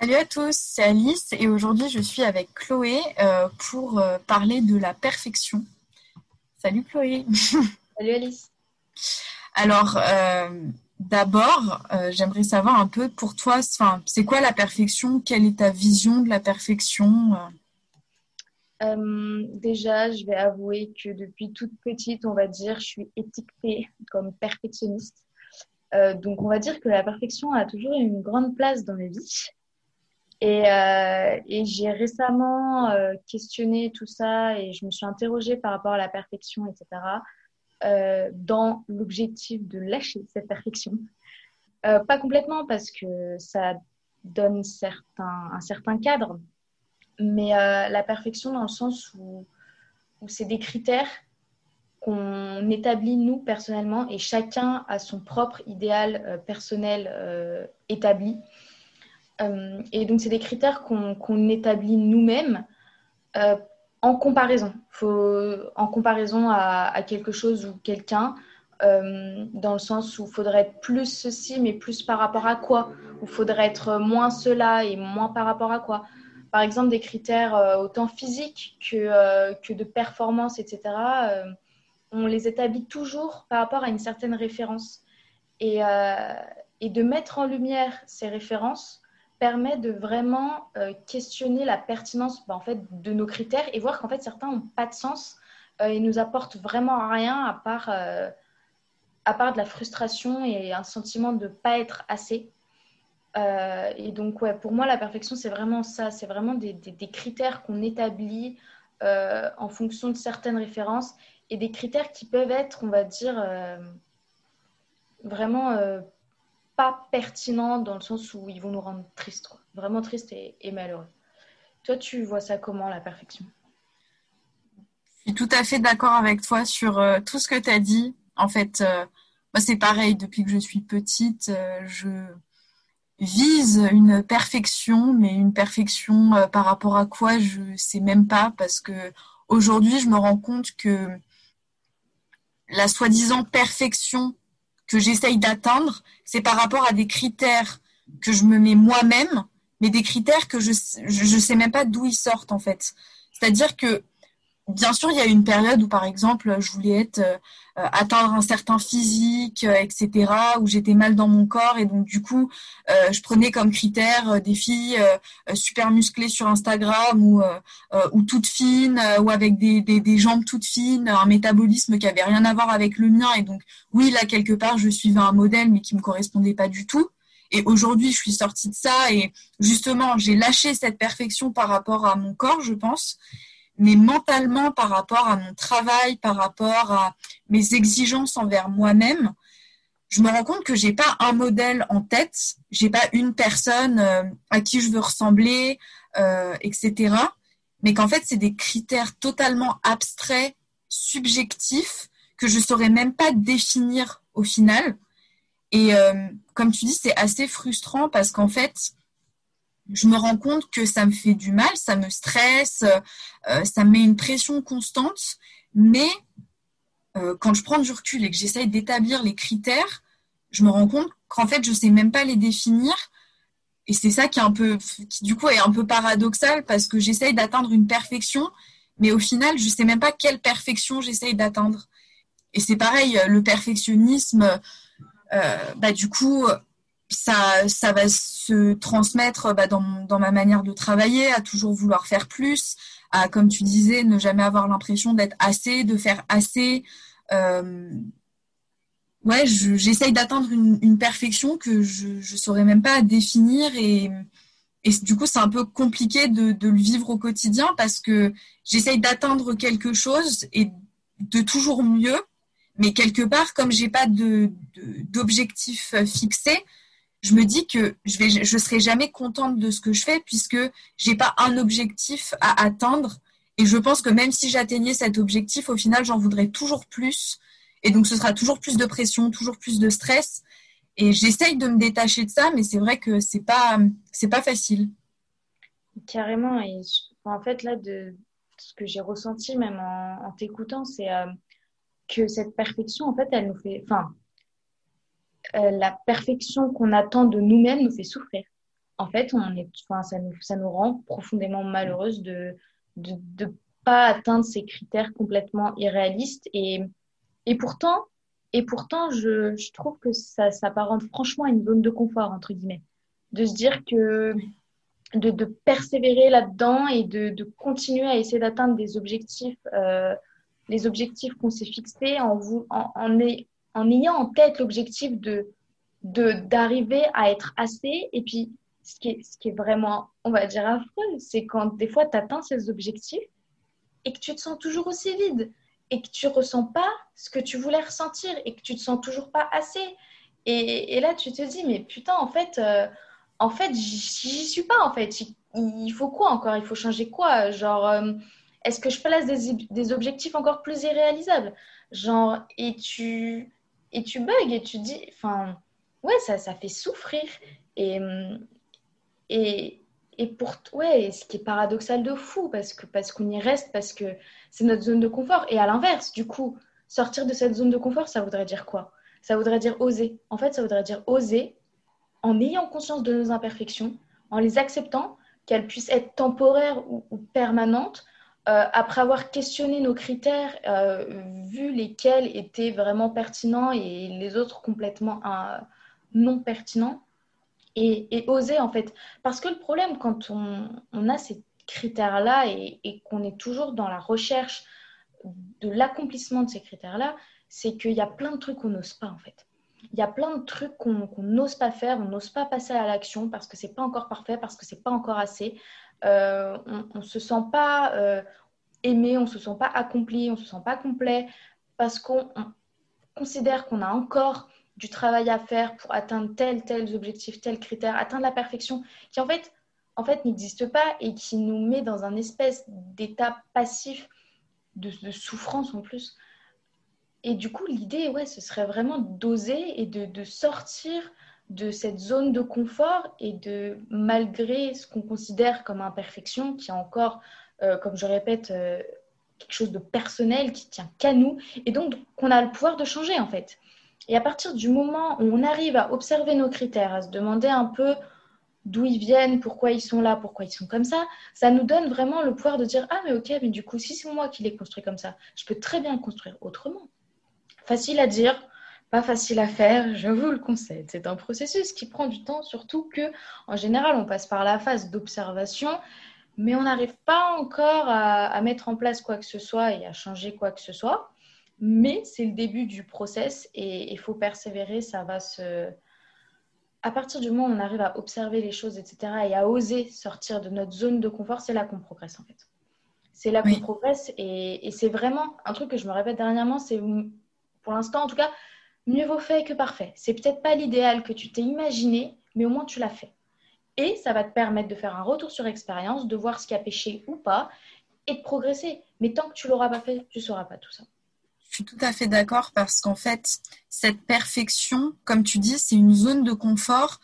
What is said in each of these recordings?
Salut à tous, c'est Alice et aujourd'hui je suis avec Chloé euh, pour euh, parler de la perfection. Salut Chloé. Salut Alice. Alors euh, d'abord, j'aimerais savoir un peu pour toi, c'est quoi la perfection? Quelle est ta vision de la perfection? Déjà, je vais avouer que depuis toute petite, on va dire, je suis étiquetée comme perfectionniste. donc on va dire que la perfection a toujours eu une grande place dans ma vie. Et, euh, et j'ai récemment euh, questionné tout ça et je me suis interrogée par rapport à la perfection, etc., euh, dans l'objectif de lâcher cette perfection. Pas complètement parce que ça donne certains, un certain cadre, mais la perfection dans le sens où, c'est des critères qu'on établit nous personnellement et chacun a son propre idéal personnel établi. Euh, et donc, c'est des critères qu'on établit nous-mêmes euh, en comparaison. En comparaison à, quelque chose ou quelqu'un, euh, dans le sens où il faudrait être plus ceci, mais plus par rapport à quoi? Ou faudrait être moins cela et moins par rapport à quoi? Par exemple, des critères autant physiques que, de performance, etc. on les établit toujours par rapport à une certaine référence. Et de mettre en lumière ces références permet de vraiment euh, questionner la pertinence bah, en fait, de nos critères et voir qu'en fait certains n'ont pas de sens euh, et nous apportent vraiment rien à part, euh, à part de la frustration et un sentiment de ne pas être assez. et donc ouais, pour moi la perfection c'est vraiment ça, c'est vraiment des critères qu'on établit en fonction de certaines références et des critères qui peuvent être, on va dire, vraiment pas pertinent dans le sens où ils vont nous rendre tristes, vraiment tristes et, malheureux. Toi, tu vois ça comment, la perfection? Je suis tout à fait d'accord avec toi sur euh, tout ce que tu as dit. En fait, euh, moi, c'est pareil, depuis que je suis petite, euh, je vise une perfection, mais une perfection par rapport à quoi, je sais même pas, parce que aujourd'hui, je me rends compte que la soi-disant perfection que j'essaye d'atteindre, c'est par rapport à des critères que je me mets moi-même, mais des critères que je ne sais même pas d'où ils sortent en fait. C'est-à-dire que bien sûr, il y a une période où, par exemple, je voulais être euh, atteindre un certain physique, euh, etc., où j'étais mal dans mon corps, et donc du coup, euh, je prenais comme critère des filles super musclées sur Instagram ou ou toutes fines ou avec des, des, des, jambes toutes fines, un métabolisme qui avait rien à voir avec le mien, et donc oui, là quelque part, je suivais un modèle mais qui me correspondait pas du tout. Et aujourd'hui, je suis sortie de ça et justement, j'ai lâché cette perfection par rapport à mon corps, je pense mais mentalement par rapport à mon travail, par rapport à mes exigences envers moi-même, je me rends compte que j'ai pas un modèle en tête, j'ai pas une personne euh, à qui je veux ressembler, euh, etc. Mais qu'en fait, c'est des critères totalement abstraits, subjectifs, que je saurais même pas définir au final. Et euh, comme tu dis, c'est assez frustrant parce qu'en fait, je me rends compte que ça me fait du mal, ça me stresse, euh, ça me met une pression constante. Mais euh, quand je prends du recul et que j'essaye d'établir les critères, je me rends compte qu'en fait, je ne sais même pas les définir. Et c'est ça qui est un peu, qui du coup est un peu paradoxal parce que j'essaye d'atteindre une perfection, mais au final, je ne sais même pas quelle perfection j'essaye d'atteindre. Et c'est pareil, le perfectionnisme, euh, bah, du coup, ça, ça va se transmettre bah, dans, dans, ma manière de travailler, à toujours vouloir faire plus, à, comme tu disais, ne jamais avoir l'impression d'être assez, de faire assez. Euh, ouais, j'essaye d'atteindre une, une, perfection que je ne saurais même pas définir et, et du coup, c'est un peu compliqué de, de, le vivre au quotidien parce que j'essaye d'atteindre quelque chose et de toujours mieux, mais quelque part, comme j'ai pas d'objectif fixé, je me dis que je vais, je serai jamais contente de ce que je fais puisque j'ai pas un objectif à atteindre. Et je pense que même si j'atteignais cet objectif, au final, j'en voudrais toujours plus. Et donc, ce sera toujours plus de pression, toujours plus de stress. Et j'essaye de me détacher de ça, mais c'est vrai que c'est pas, c'est pas facile. Carrément. Et en fait, là, de ce que j'ai ressenti, même en, t'écoutant, c'est euh, que cette perfection, en fait, elle nous fait, enfin, euh, la perfection qu'on attend de nous-mêmes nous fait souffrir. en fait, on est, ça, nous, ça nous rend profondément malheureuse de ne de, de pas atteindre ces critères complètement irréalistes. Et, et pourtant, et pourtant je, je trouve que ça s'apparente franchement à une zone de confort, entre guillemets. De se dire que de, de persévérer là-dedans et de, de, continuer à essayer d'atteindre des objectifs, euh, les objectifs qu'on s'est fixés en, vous, en, en, en ayant en tête l'objectif de d'arriver à être assez. Et puis, ce qui est, ce qui est vraiment, on va dire, affreux, c'est quand des fois tu atteins ces objectifs et que tu te sens toujours aussi vide et que tu ressens pas ce que tu voulais ressentir et que tu te sens toujours pas assez. Et, là, tu te dis, mais putain, en fait, euh, en fait, j'y suis pas, en fait. Il faut quoi encore? Il faut changer quoi? Genre, euh, est-ce que je place des, des, objectifs encore plus irréalisables? Genre, et tu, et tu bugs et tu dis, enfin, ouais, ça, ça fait souffrir. Et, et, et pour ouais, ce qui est paradoxal de fou, parce que parce qu'on y reste, parce que c'est notre zone de confort. Et à l'inverse, du coup, sortir de cette zone de confort, ça voudrait dire quoi? Ça voudrait dire oser. En fait, ça voudrait dire oser en ayant conscience de nos imperfections, en les acceptant, qu'elles puissent être temporaires ou, ou permanentes, euh, après avoir questionné nos critères, euh, vu lesquels étaient vraiment pertinents et les autres complètement euh, non pertinents, et, oser en fait. Parce que le problème quand on, a ces critères-là et, et qu'on est toujours dans la recherche de l'accomplissement de ces critères-là, c'est qu'il y a plein de trucs qu'on n'ose pas en fait. Il y a plein de trucs qu'on n'ose pas faire, on n'ose pas passer à l'action parce que c'est pas encore parfait, parce que c'est pas encore assez. Euh, on ne se sent pas euh, aimé, on ne se sent pas accompli, on ne se sent pas complet parce qu'on considère qu'on a encore du travail à faire pour atteindre tel, tel objectif, tel critère, atteindre la perfection, qui en fait, en fait n'existe pas et qui nous met dans un espèce d'état passif de, souffrance en plus. Et du coup, l'idée, ouais, ce serait vraiment d'oser et de, sortir de cette zone de confort et de, malgré ce qu'on considère comme imperfection, qui est encore, euh, comme je répète, euh, quelque chose de personnel, qui tient qu'à nous, et donc qu'on a le pouvoir de changer en fait. Et à partir du moment où on arrive à observer nos critères, à se demander un peu d'où ils viennent, pourquoi ils sont là, pourquoi ils sont comme ça, ça nous donne vraiment le pouvoir de dire Ah, mais ok, mais du coup, si c'est moi qui l'ai construit comme ça, je peux très bien le construire autrement. Facile à dire, pas facile à faire, je vous le concède. C'est un processus qui prend du temps, surtout que en général, on passe par la phase d'observation, mais on n'arrive pas encore à, à, mettre en place quoi que ce soit et à changer quoi que ce soit. Mais c'est le début du process et il faut persévérer. Ça va se. À partir du moment où on arrive à observer les choses, etc., et à oser sortir de notre zone de confort, c'est là qu'on progresse en fait. C'est là qu'on oui. progresse et, et c'est vraiment un truc que je me répète dernièrement. C'est pour l'instant, en tout cas, mieux vaut fait que parfait. C'est peut-être pas l'idéal que tu t'es imaginé, mais au moins tu l'as fait. Et ça va te permettre de faire un retour sur expérience, de voir ce qui a péché ou pas, et de progresser. Mais tant que tu l'auras pas fait, tu sauras pas tout ça. Je suis tout à fait d'accord parce qu'en fait, cette perfection, comme tu dis, c'est une zone de confort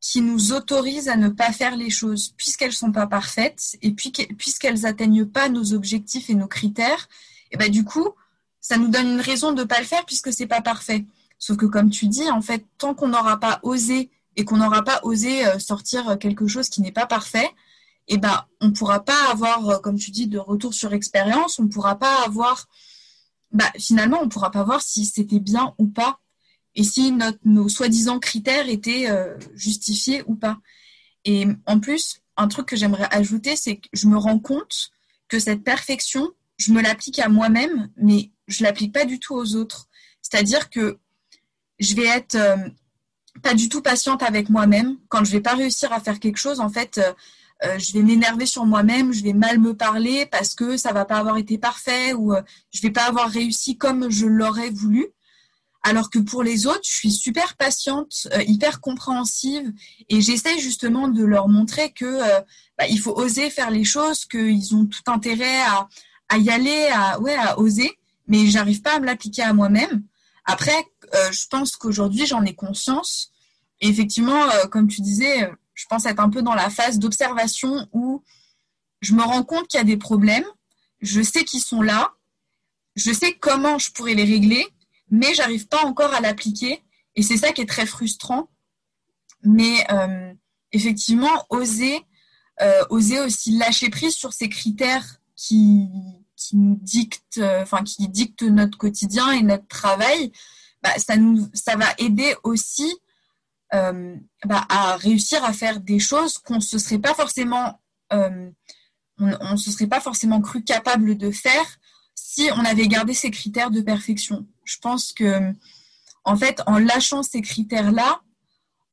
qui nous autorise à ne pas faire les choses puisqu'elles ne sont pas parfaites et puis puisqu'elles n'atteignent pas nos objectifs et nos critères. Et ben du coup, ça nous donne une raison de ne pas le faire puisque c'est pas parfait. Sauf que comme tu dis, en fait, tant qu'on n'aura pas osé et qu'on n'aura pas osé sortir quelque chose qui n'est pas parfait, et ben on ne pourra pas avoir, comme tu dis, de retour sur expérience. On ne pourra pas avoir bah, finalement, on ne pourra pas voir si c'était bien ou pas, et si notre, nos soi-disant critères étaient euh, justifiés ou pas. Et en plus, un truc que j'aimerais ajouter, c'est que je me rends compte que cette perfection, je me l'applique à moi-même, mais je l'applique pas du tout aux autres. C'est-à-dire que je vais être euh, pas du tout patiente avec moi-même quand je vais pas réussir à faire quelque chose. En fait, euh, euh, je vais m'énerver sur moi-même, je vais mal me parler parce que ça va pas avoir été parfait ou je vais pas avoir réussi comme je l'aurais voulu. Alors que pour les autres, je suis super patiente, hyper compréhensive et j'essaie justement de leur montrer que bah, il faut oser faire les choses, qu'ils ont tout intérêt à, à y aller, à ouais, à oser. Mais j'arrive pas à me l'appliquer à moi-même. Après, je pense qu'aujourd'hui j'en ai conscience. Et effectivement, comme tu disais, je pense être un peu dans la phase d'observation où je me rends compte qu'il y a des problèmes, je sais qu'ils sont là, je sais comment je pourrais les régler, mais j'arrive pas encore à l'appliquer. Et c'est ça qui est très frustrant. Mais euh, effectivement oser, euh, oser aussi lâcher prise sur ces critères qui, nous dictent, qui dictent notre quotidien et notre travail. Bah, ça nous, ça va aider aussi bah, à réussir à faire des choses qu'on se serait pas forcément on ne se serait pas forcément cru capable de faire si on avait gardé ces critères de perfection. Je pense que, en fait, en lâchant ces critères-là,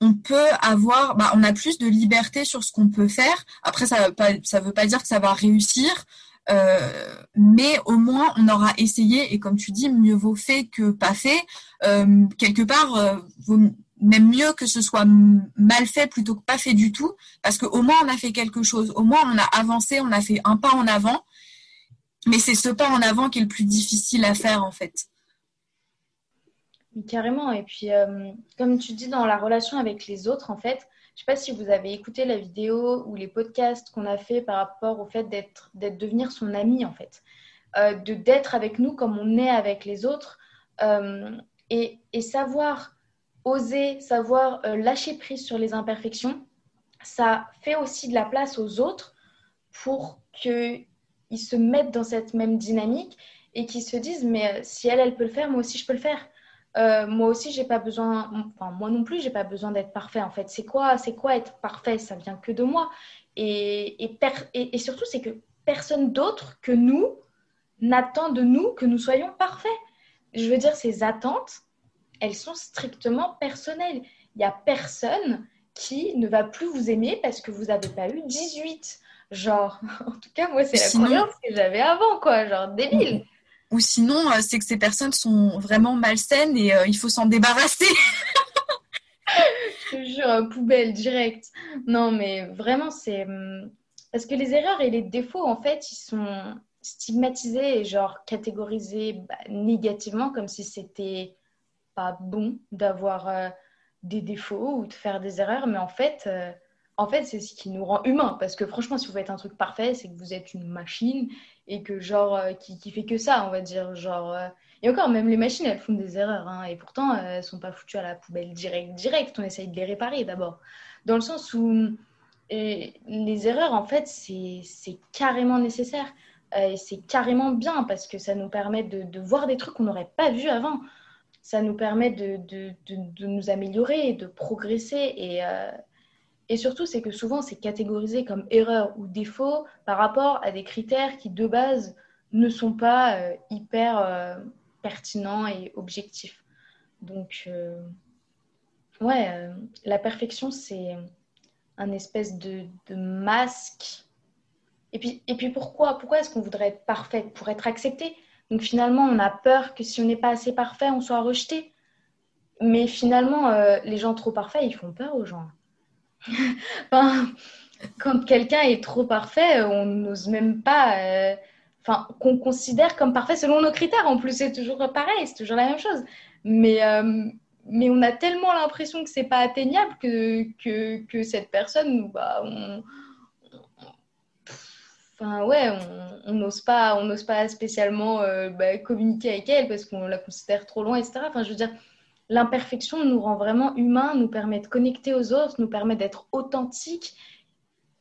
on peut avoir, bah, on a plus de liberté sur ce qu'on peut faire. Après, ça ne veut pas dire que ça va réussir, euh, mais au moins on aura essayé. Et comme tu dis, mieux vaut fait que pas fait. Euh, quelque part, euh, même mieux que ce soit mal fait plutôt que pas fait du tout, parce qu'au moins on a fait quelque chose, au moins on a avancé, on a fait un pas en avant, mais c'est ce pas en avant qui est le plus difficile à faire en fait. Carrément, et puis comme tu dis dans la relation avec les autres, en fait, je ne sais pas si vous avez écouté la vidéo ou les podcasts qu'on a fait par rapport au fait d'être, d'être devenir son ami en fait, euh, de d'être avec nous comme on est avec les autres, euh, et, et savoir oser, savoir euh, lâcher prise sur les imperfections, ça fait aussi de la place aux autres pour qu'ils se mettent dans cette même dynamique et qu'ils se disent mais si elle, elle peut le faire, moi aussi je peux le faire. Euh, moi aussi, j'ai pas besoin, enfin moi non plus, j'ai pas besoin d'être parfait. En fait, c'est quoi, c'est quoi être parfait? Ça vient que de moi. Et, et, et, et surtout, c'est que personne d'autre que nous n'attend de nous que nous soyons parfaits. Je veux dire, ces attentes, elles sont strictement personnelles. Il n'y a personne qui ne va plus vous aimer parce que vous n'avez pas eu 18. Genre, en tout cas, moi, c'est la croyance que j'avais avant, quoi. Genre, débile. Ou sinon, euh, c'est que ces personnes sont vraiment malsaines et euh, il faut s'en débarrasser. Je te jure, poubelle directe. Non, mais vraiment, c'est. Hum, parce que les erreurs et les défauts, en fait, ils sont stigmatisés et genre catégorisés bah, négativement comme si c'était bon d'avoir euh, des défauts ou de faire des erreurs, mais en fait, euh, en fait c'est ce qui nous rend humains. Parce que franchement, si vous faites un truc parfait, c'est que vous êtes une machine et que genre, euh, qui, qui, fait que ça, on va dire. Genre, et encore, même les machines, elles font des erreurs. Hein, et pourtant, elles sont pas foutues à la poubelle direct, direct. On essaye de les réparer d'abord. Dans le sens où et les erreurs, en fait, c'est carrément nécessaire. et c'est carrément bien parce que ça nous permet de, voir des trucs qu'on n'aurait pas vus avant ça nous permet de, de, de, nous améliorer, de progresser. Et, euh, et surtout, c'est que souvent, c'est catégorisé comme erreur ou défaut par rapport à des critères qui, de base, ne sont pas euh, hyper euh, pertinents et objectifs. Donc, ouais, la perfection, c'est un espèce de, de masque. Et puis, et puis pourquoi Pourquoi est-ce qu'on voudrait être parfait? Pour être accepté donc finalement, on a peur que si on n'est pas assez parfait, on soit rejeté. Mais finalement, euh, les gens trop parfaits, ils font peur aux gens. enfin, quand quelqu'un est trop parfait, on n'ose même pas. Euh, enfin, qu'on considère comme parfait selon nos critères. En plus, c'est toujours pareil, c'est toujours la même chose. Mais, euh, mais on a tellement l'impression que c'est pas atteignable que, que, cette personne, bah, on, enfin ouais, on n'ose pas, pas spécialement euh, bah, communiquer avec elle parce qu'on la considère trop loin, etc. Enfin, je veux dire, l'imperfection nous rend vraiment humains, nous permet de connecter aux autres, nous permet d'être authentiques.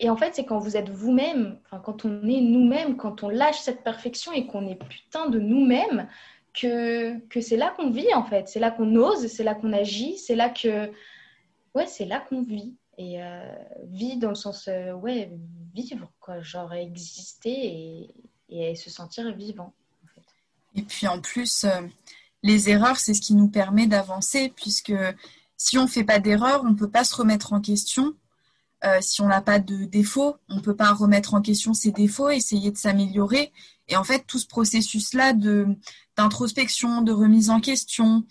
Et en fait, c'est quand vous êtes vous-même, enfin, quand on est nous-mêmes, quand on lâche cette perfection et qu'on est putain de nous-mêmes, que, que c'est là qu'on vit en fait. C'est là qu'on ose, c'est là qu'on agit, c'est là que. Ouais, c'est là qu'on vit. Et euh, vit dans le sens, euh, ouais, vivre, quoi, genre exister et, se sentir vivant. Et puis en plus, euh, les erreurs, c'est ce qui nous permet d'avancer, puisque si on ne fait pas d'erreurs, on ne peut pas se remettre en question. si on n'a pas de défauts, on ne peut pas remettre en question ses défauts, essayer de s'améliorer. Et en fait, tout ce processus-là d'introspection, de, remise en question,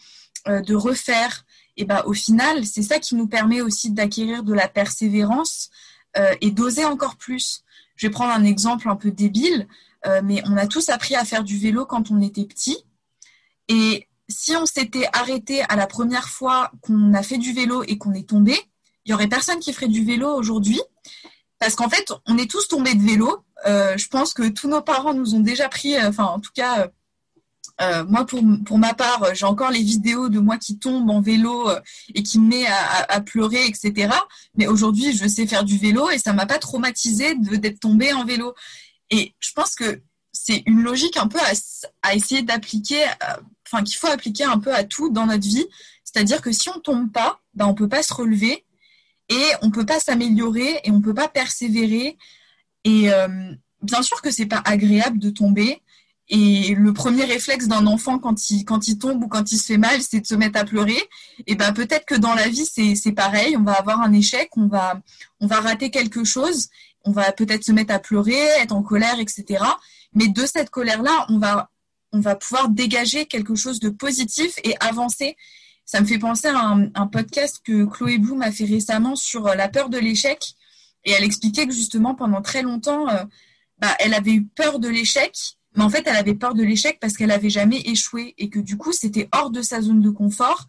de refaire, et ben au final, c'est ça qui nous permet aussi d'acquérir de la persévérance euh, et d'oser encore plus. Je vais prendre un exemple un peu débile, euh, mais on a tous appris à faire du vélo quand on était petit. Et si on s'était arrêté à la première fois qu'on a fait du vélo et qu'on est tombé, il y aurait personne qui ferait du vélo aujourd'hui. Parce qu'en fait, on est tous tombés de vélo. Euh, je pense que tous nos parents nous ont déjà pris, enfin en tout cas, Euh, moi, pour, pour ma part, j'ai encore les vidéos de moi qui tombe en vélo euh, et qui me met à, pleurer, etc. Mais aujourd'hui, je sais faire du vélo et ça m'a pas traumatisé d'être tombée en vélo. Et je pense que c'est une logique un peu à, essayer d'appliquer, euh, qu'il faut appliquer un peu à tout dans notre vie. C'est-à-dire que si on tombe pas, ben on peut pas se relever et on peut pas s'améliorer et on peut pas persévérer. Et euh, bien sûr que c'est pas agréable de tomber. Et le premier réflexe d'un enfant quand il, quand il tombe ou quand il se fait mal, c'est de se mettre à pleurer. Et ben peut-être que dans la vie, c'est pareil. On va avoir un échec, on va, on va rater quelque chose, on va peut-être se mettre à pleurer, être en colère, etc. Mais de cette colère-là, on va, on va pouvoir dégager quelque chose de positif et avancer. Ça me fait penser à un, podcast que Chloé Bloom a fait récemment sur la peur de l'échec. Et elle expliquait que justement, pendant très longtemps, euh, bah, elle avait eu peur de l'échec mais en fait, elle avait peur de l'échec parce qu'elle n'avait jamais échoué et que du coup, c'était hors de sa zone de confort.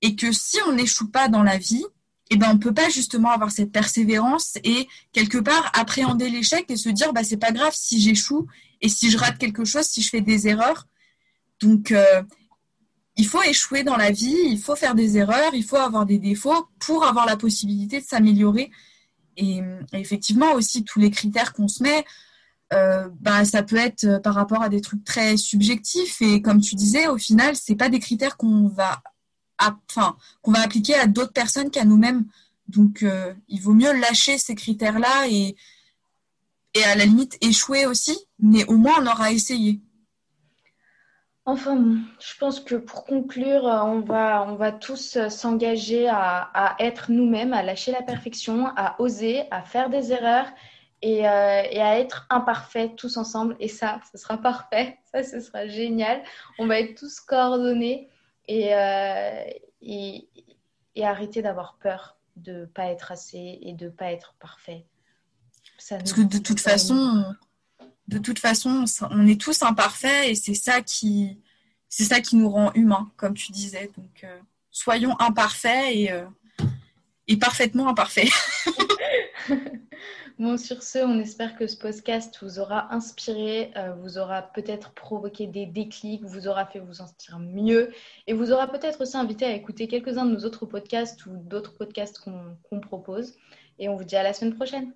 Et que si on n'échoue pas dans la vie, eh ben, on ne peut pas justement avoir cette persévérance et quelque part appréhender l'échec et se dire bah, c'est pas grave si j'échoue et si je rate quelque chose, si je fais des erreurs. Donc, euh, il faut échouer dans la vie, il faut faire des erreurs, il faut avoir des défauts pour avoir la possibilité de s'améliorer. Et, effectivement, aussi, tous les critères qu'on se met, euh, bah, ça peut être euh, par rapport à des trucs très subjectifs et comme tu disais, au final, c'est pas des critères qu'on va, enfin, qu'on va appliquer à d'autres personnes qu'à nous-mêmes. Donc, euh, il vaut mieux lâcher ces critères-là et, et à la limite échouer aussi, mais au moins on aura essayé. Enfin, je pense que pour conclure, on va, on va tous s'engager à, être nous-mêmes, à lâcher la perfection, à oser, à faire des erreurs euh, et, à être imparfaits tous ensemble. Et ça, ce sera parfait. Ça, ce sera génial. On va être tous coordonnés et, euh, et, arrêter d'avoir peur de ne pas être assez et de ne pas être parfait. Parce que de toute façon, de toute façon, on est tous imparfaits et c'est ça qui, c'est ça qui nous rend humains, comme tu disais. Donc, euh, soyons imparfaits et, et parfaitement imparfaits. Bon, sur ce, on espère que ce podcast vous aura inspiré, euh, vous aura peut-être provoqué des déclics, vous aura fait vous sentir mieux et vous aura peut-être aussi invité à écouter quelques-uns de nos autres podcasts ou d'autres podcasts qu'on propose. Et on vous dit à la semaine prochaine.